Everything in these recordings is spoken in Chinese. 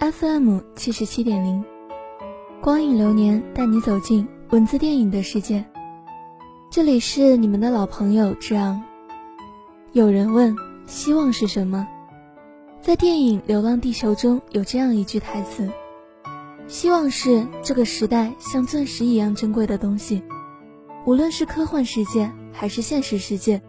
FM 七十七点零，光影流年带你走进文字电影的世界。这里是你们的老朋友志昂。有人问：希望是什么？在电影《流浪地球》中有这样一句台词：“希望是这个时代像钻石一样珍贵的东西，无论是科幻世界还是现实世界，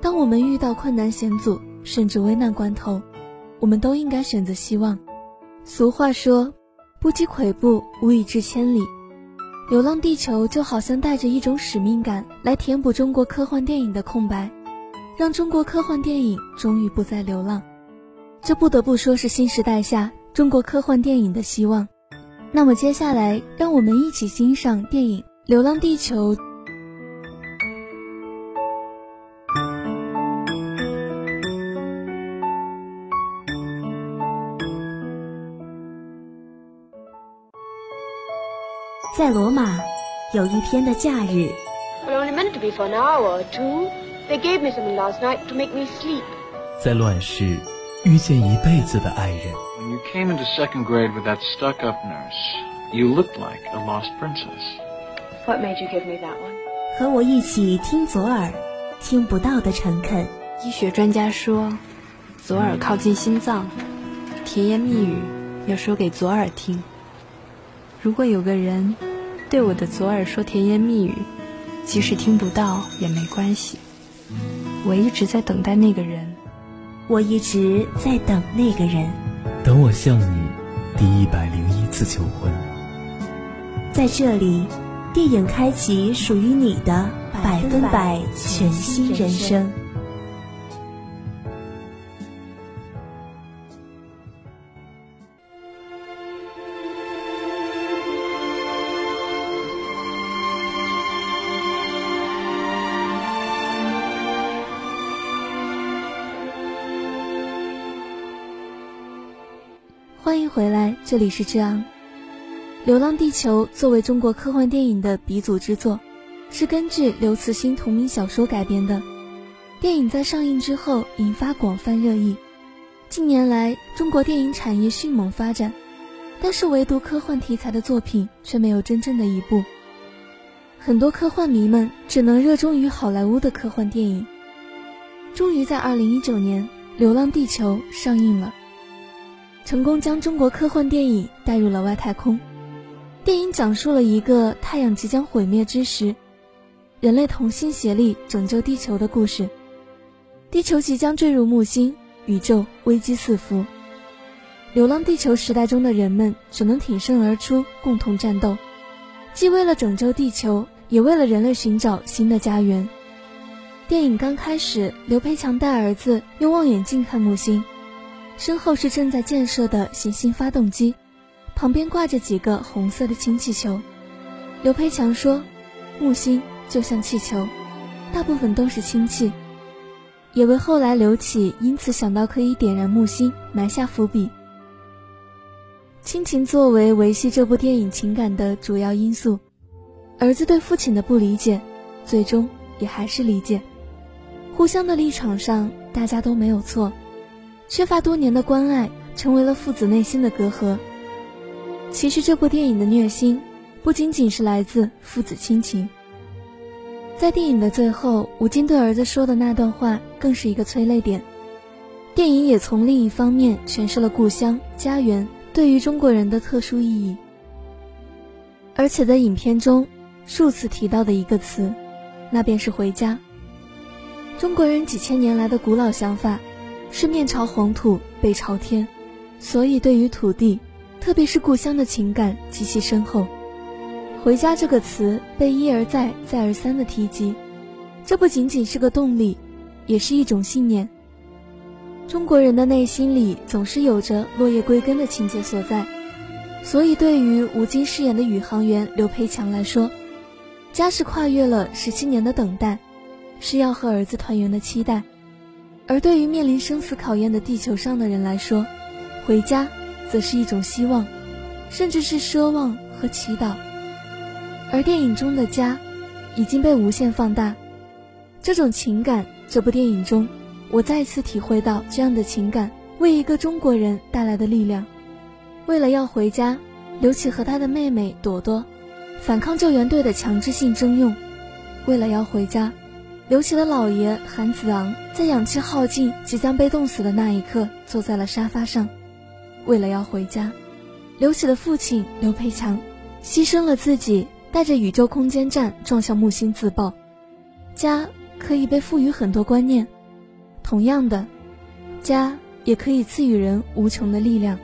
当我们遇到困难险阻，甚至危难关头，我们都应该选择希望。”俗话说：“不积跬步，无以至千里。”《流浪地球》就好像带着一种使命感来填补中国科幻电影的空白，让中国科幻电影终于不再流浪。这不得不说是新时代下中国科幻电影的希望。那么接下来，让我们一起欣赏电影《流浪地球》。在罗马，有一天的假日。在乱世，遇见一辈子的爱人。When you came into second grade with that stuck-up nurse, you looked like a lost princess. What made you give me that one? 和我一起听左耳，听不到的诚恳。医学专家说，左耳靠近心脏，甜言蜜语要说给左耳听。如果有个人。对我的左耳说甜言蜜语，即使听不到也没关系。我一直在等待那个人，我一直在等那个人。等我向你第一百零一次求婚。在这里，电影开启属于你的百分百全新人生。这里是志昂。《流浪地球》作为中国科幻电影的鼻祖之作，是根据刘慈欣同名小说改编的。电影在上映之后引发广泛热议。近年来，中国电影产业迅猛发展，但是唯独科幻题材的作品却没有真正的一部。很多科幻迷们只能热衷于好莱坞的科幻电影。终于在2019年，《流浪地球》上映了。成功将中国科幻电影带入了外太空。电影讲述了一个太阳即将毁灭之时，人类同心协力拯救地球的故事。地球即将坠入木星，宇宙危机四伏。流浪地球时代中的人们只能挺身而出，共同战斗，既为了拯救地球，也为了人类寻找新的家园。电影刚开始，刘培强带儿子用望远镜看木星。身后是正在建设的行星发动机，旁边挂着几个红色的氢气球。刘培强说：“木星就像气球，大部分都是氢气。”也为后来刘启因此想到可以点燃木星埋下伏笔。亲情作为维系这部电影情感的主要因素，儿子对父亲的不理解，最终也还是理解。互相的立场上，大家都没有错。缺乏多年的关爱，成为了父子内心的隔阂。其实这部电影的虐心，不仅仅是来自父子亲情。在电影的最后，吴京对儿子说的那段话，更是一个催泪点。电影也从另一方面诠释了故乡、家园对于中国人的特殊意义。而且在影片中，数次提到的一个词，那便是回家。中国人几千年来的古老想法，是面朝黄土背朝天，所以对于土地，特别是故乡的情感极其深厚。回家这个词被一而再、再而三的提及，这不仅仅是个动力，也是一种信念。中国人的内心里总是有着落叶归根的情节所在，所以对于吴京饰演的宇航员刘培强来说，家是跨越了十七年的等待。是要和儿子团圆的期待，而对于面临生死考验的地球上的人来说，回家则是一种希望，甚至是奢望和祈祷。而电影中的家，已经被无限放大。这种情感，这部电影中，我再次体会到这样的情感为一个中国人带来的力量。为了要回家，刘启和他的妹妹朵朵，反抗救援队的强制性征用。为了要回家。刘琦的姥爷韩子昂在氧气耗尽、即将被冻死的那一刻，坐在了沙发上，为了要回家。刘启的父亲刘培强牺牲了自己，带着宇宙空间站撞向木星自爆。家可以被赋予很多观念，同样的，家也可以赐予人无穷的力量。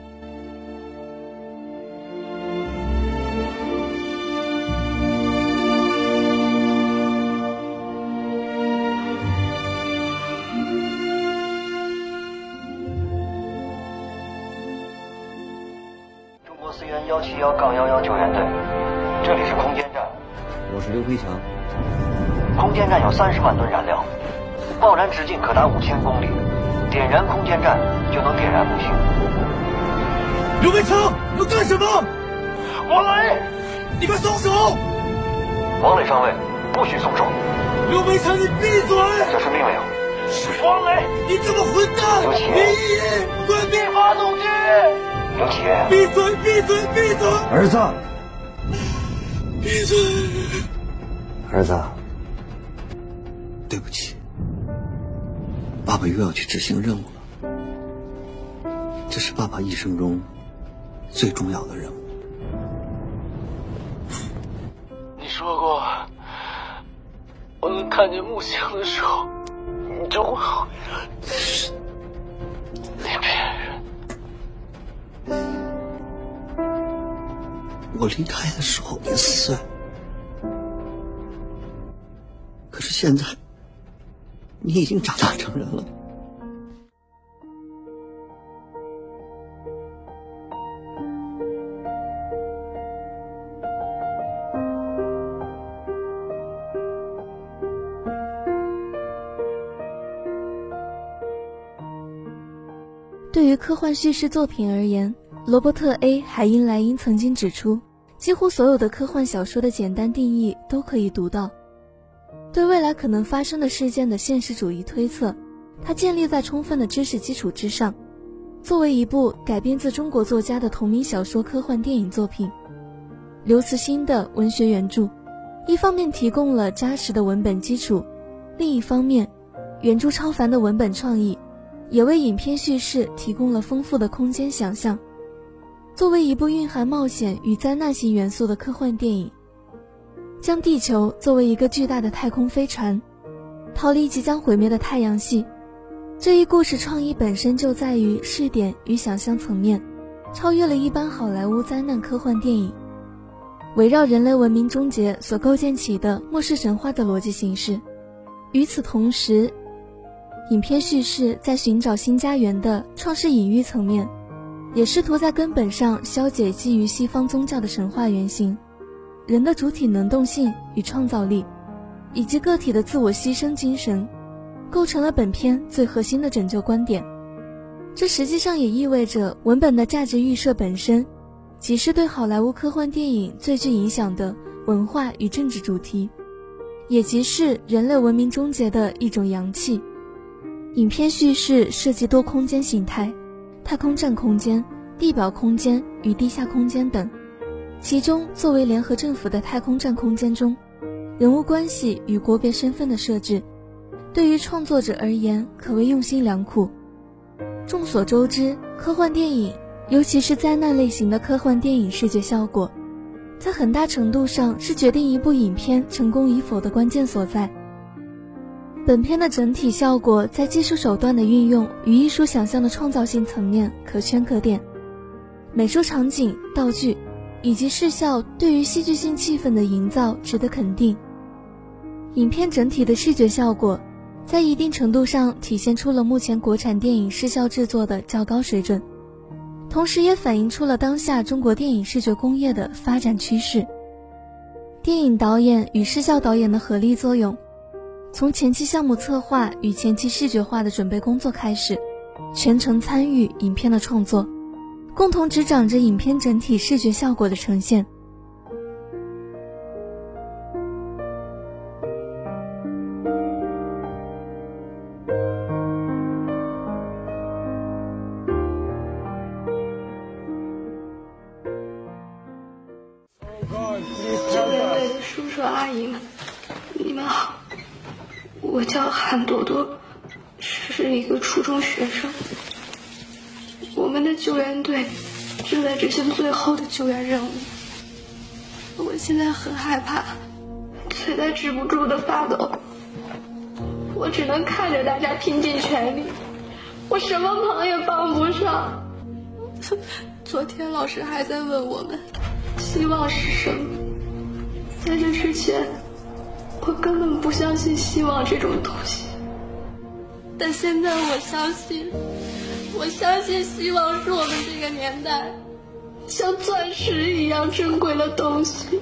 幺杠幺幺救援队，这里是空间站。我是刘培强。空间站有三十万吨燃料，爆燃直径可达五千公里，点燃空间站就能点燃木星。刘培强，要干什么？王磊，你快松手！王磊上尉，不许松手。刘培强，你闭嘴！这是命令。王磊，你这个混蛋！刘启，关闭发动机！刘启，闭嘴！闭嘴！闭嘴！儿子，闭嘴！儿子，对不起，爸爸又要去执行任务了。这是爸爸一生中最重要的任务。你说过，我能看见木星的时候，你就会回来。我离开的时候你四岁，可是现在你已经长大成人了。对于科幻叙事作品而言。罗伯特 ·A· 海因莱因曾经指出，几乎所有的科幻小说的简单定义都可以读到。对未来可能发生的事件的现实主义推测，它建立在充分的知识基础之上。作为一部改编自中国作家的同名小说科幻电影作品，刘慈欣的文学原著，一方面提供了扎实的文本基础，另一方面，原著超凡的文本创意，也为影片叙事提供了丰富的空间想象。作为一部蕴含冒险与灾难性元素的科幻电影，将地球作为一个巨大的太空飞船，逃离即将毁灭的太阳系，这一故事创意本身就在于试点与想象层面，超越了一般好莱坞灾难科幻电影，围绕人类文明终结所构建起的末世神话的逻辑形式。与此同时，影片叙事在寻找新家园的创世隐喻层面。也试图在根本上消解基于西方宗教的神话原型，人的主体能动性与创造力，以及个体的自我牺牲精神，构成了本片最核心的拯救观点。这实际上也意味着文本的价值预设本身，即是对好莱坞科幻电影最具影响的文化与政治主题，也即是人类文明终结的一种阳气。影片叙事涉及多空间形态。太空站空间、地表空间与地下空间等，其中，作为联合政府的太空站空间中，人物关系与国别身份的设置，对于创作者而言可谓用心良苦。众所周知，科幻电影，尤其是灾难类型的科幻电影，视觉效果，在很大程度上是决定一部影片成功与否的关键所在。本片的整体效果在技术手段的运用与艺术想象的创造性层面可圈可点，美术场景、道具以及视效对于戏剧性气氛的营造值得肯定。影片整体的视觉效果，在一定程度上体现出了目前国产电影视效制作的较高水准，同时也反映出了当下中国电影视觉工业的发展趋势。电影导演与视效导演的合力作用。从前期项目策划与前期视觉化的准备工作开始，全程参与影片的创作，共同执掌着影片整体视觉效果的呈现。中学生。我们的救援队正在执行最后的救援任务。我现在很害怕，腿在止不住的发抖。我只能看着大家拼尽全力，我什么忙也帮不上。昨天老师还在问我们，希望是什么？在这之前。我根本不相信希望这种东西，但现在我相信，我相信希望是我们这个年代像钻石一样珍贵的东西。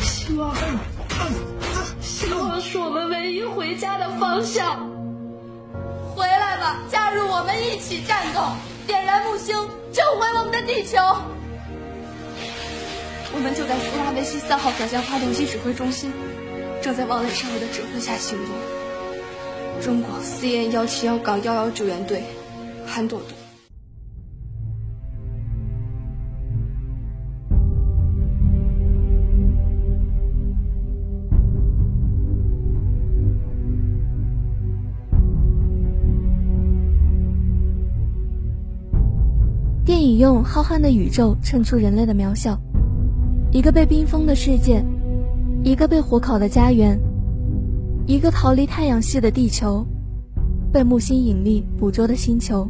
希望，希望是我们唯一回家的方向。回来吧，加入我们一起战斗，点燃木星，救回我们的地球。我们就在苏拉维西三号转向发动机指挥中心，正在王磊上尉的指挥下行动。中国 CN 幺七幺杠幺幺救援队，韩朵朵。电影用浩瀚的宇宙衬出人类的渺小。一个被冰封的世界，一个被火烤的家园，一个逃离太阳系的地球，被木星引力捕捉的星球，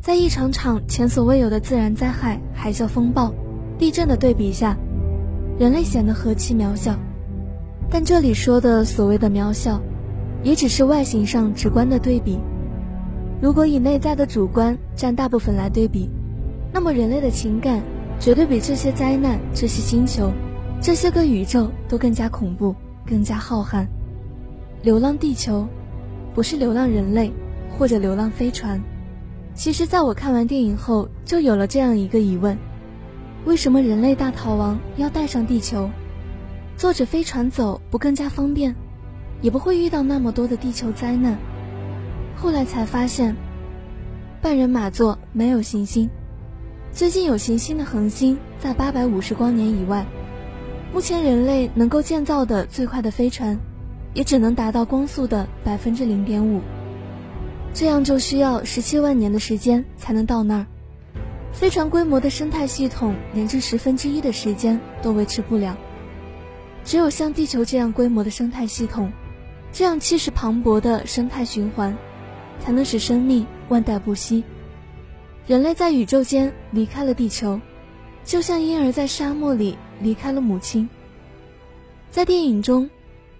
在一场场前所未有的自然灾害、海啸、风暴、地震的对比下，人类显得何其渺小。但这里说的所谓的渺小，也只是外形上直观的对比。如果以内在的主观占大部分来对比，那么人类的情感。绝对比这些灾难、这些星球、这些个宇宙都更加恐怖、更加浩瀚。流浪地球，不是流浪人类，或者流浪飞船。其实，在我看完电影后，就有了这样一个疑问：为什么人类大逃亡要带上地球？坐着飞船走不更加方便，也不会遇到那么多的地球灾难？后来才发现，半人马座没有行星。最近有行星的恒星在八百五十光年以外，目前人类能够建造的最快的飞船，也只能达到光速的百分之零点五，这样就需要十七万年的时间才能到那儿。飞船规模的生态系统连这十分之一的时间都维持不了，只有像地球这样规模的生态系统，这样气势磅礴的生态循环，才能使生命万代不息。人类在宇宙间离开了地球，就像婴儿在沙漠里离开了母亲。在电影中，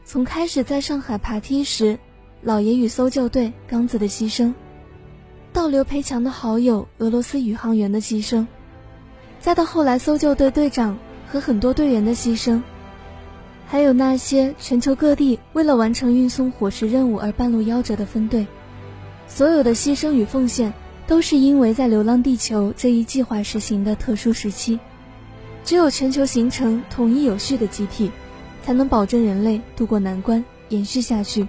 从开始在上海爬梯时，老爷与搜救队刚子的牺牲，到刘培强的好友俄罗斯宇航员的牺牲，再到后来搜救队队长和很多队员的牺牲，还有那些全球各地为了完成运送伙食任务而半路夭折的分队，所有的牺牲与奉献。都是因为在《流浪地球》这一计划实行的特殊时期，只有全球形成统一有序的集体，才能保证人类渡过难关，延续下去。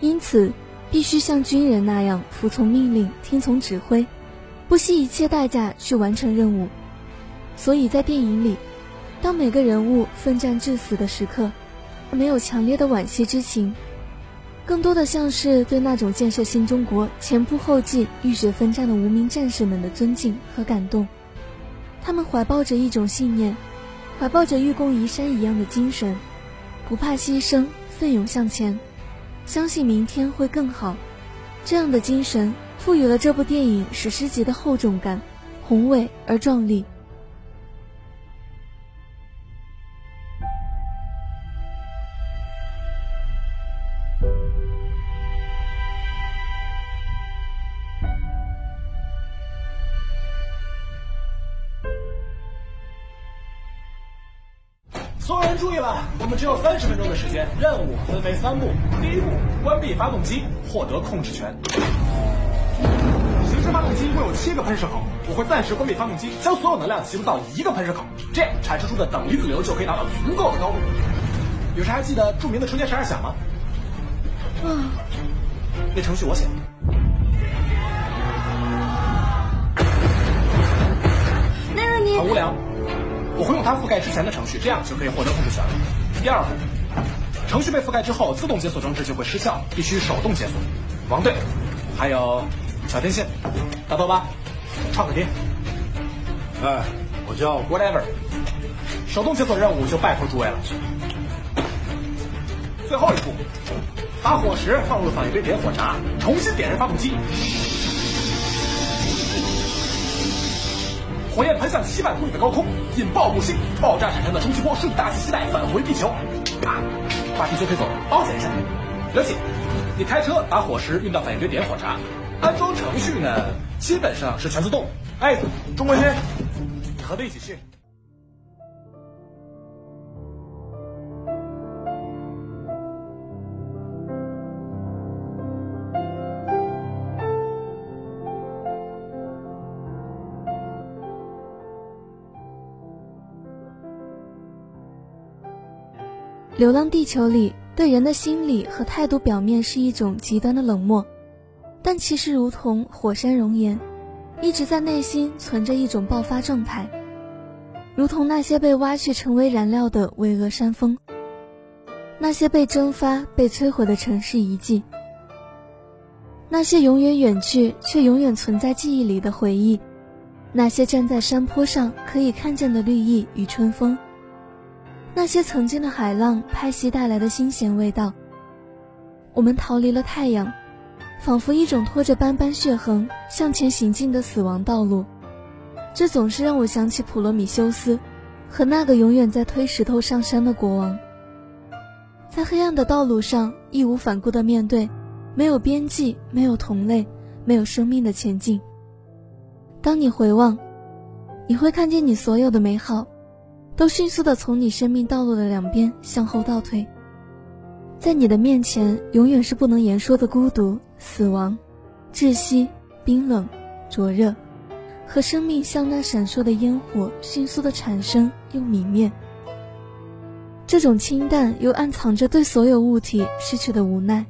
因此，必须像军人那样服从命令，听从指挥，不惜一切代价去完成任务。所以在电影里，当每个人物奋战至死的时刻，没有强烈的惋惜之情，更多的像是对那种建设新中国前仆后继、浴血奋战的无名战士们的尊敬和感动。他们怀抱着一种信念，怀抱着愚公移山一样的精神，不怕牺牲，奋勇向前，相信明天会更好。这样的精神赋予了这部电影史诗级的厚重感，宏伟而壮丽。三十分钟的时间，任务分为三步。第一步，关闭发动机，获得控制权。行驶发动机共有七个喷射口，我会暂时关闭发动机，将所有能量集中到一个喷射口，这样产生出的等离子流就可以达到足够的高度。有谁还记得著名的纯电十二响吗？嗯，那程序我写的。那你很无聊。我会用它覆盖之前的程序，这样就可以获得控制权了。第二步，程序被覆盖之后，自动解锁装置就会失效，必须手动解锁。王队，还有小天线，大刀吧，创可贴。哎，我叫 whatever。手动解锁任务就拜托诸位了。最后一步，把火石放入反应堆点火闸，重新点燃发动机。火焰喷向七万公里的高空，引爆木星，爆炸产生的冲击波顺大气带返回地球。啪，把地球推走，保险一下。刘姐，你开车把火石运到反应堆点火查，安装程序呢，基本上是全自动。哎，钟国军，你和他一起去。《流浪地球》里对人的心理和态度表面是一种极端的冷漠，但其实如同火山熔岩，一直在内心存着一种爆发状态，如同那些被挖去成为燃料的巍峨山峰，那些被蒸发、被摧毁的城市遗迹，那些永远远去却永远存在记忆里的回忆，那些站在山坡上可以看见的绿意与春风。那些曾经的海浪拍袭带来的新鲜味道，我们逃离了太阳，仿佛一种拖着斑斑血痕向前行进的死亡道路。这总是让我想起普罗米修斯，和那个永远在推石头上山的国王。在黑暗的道路上义无反顾地面对，没有边际，没有同类，没有生命的前进。当你回望，你会看见你所有的美好。都迅速地从你生命道路的两边向后倒退，在你的面前，永远是不能言说的孤独、死亡、窒息、冰冷、灼热，和生命像那闪烁的烟火，迅速的产生又泯灭。这种清淡又暗藏着对所有物体失去的无奈，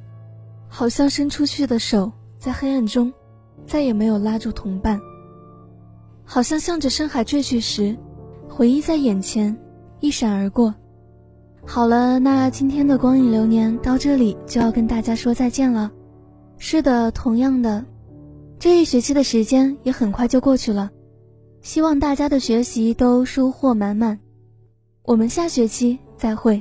好像伸出去的手在黑暗中，再也没有拉住同伴，好像向着深海坠去时。回忆在眼前，一闪而过。好了，那今天的光影流年到这里就要跟大家说再见了。是的，同样的，这一学期的时间也很快就过去了。希望大家的学习都收获满满。我们下学期再会。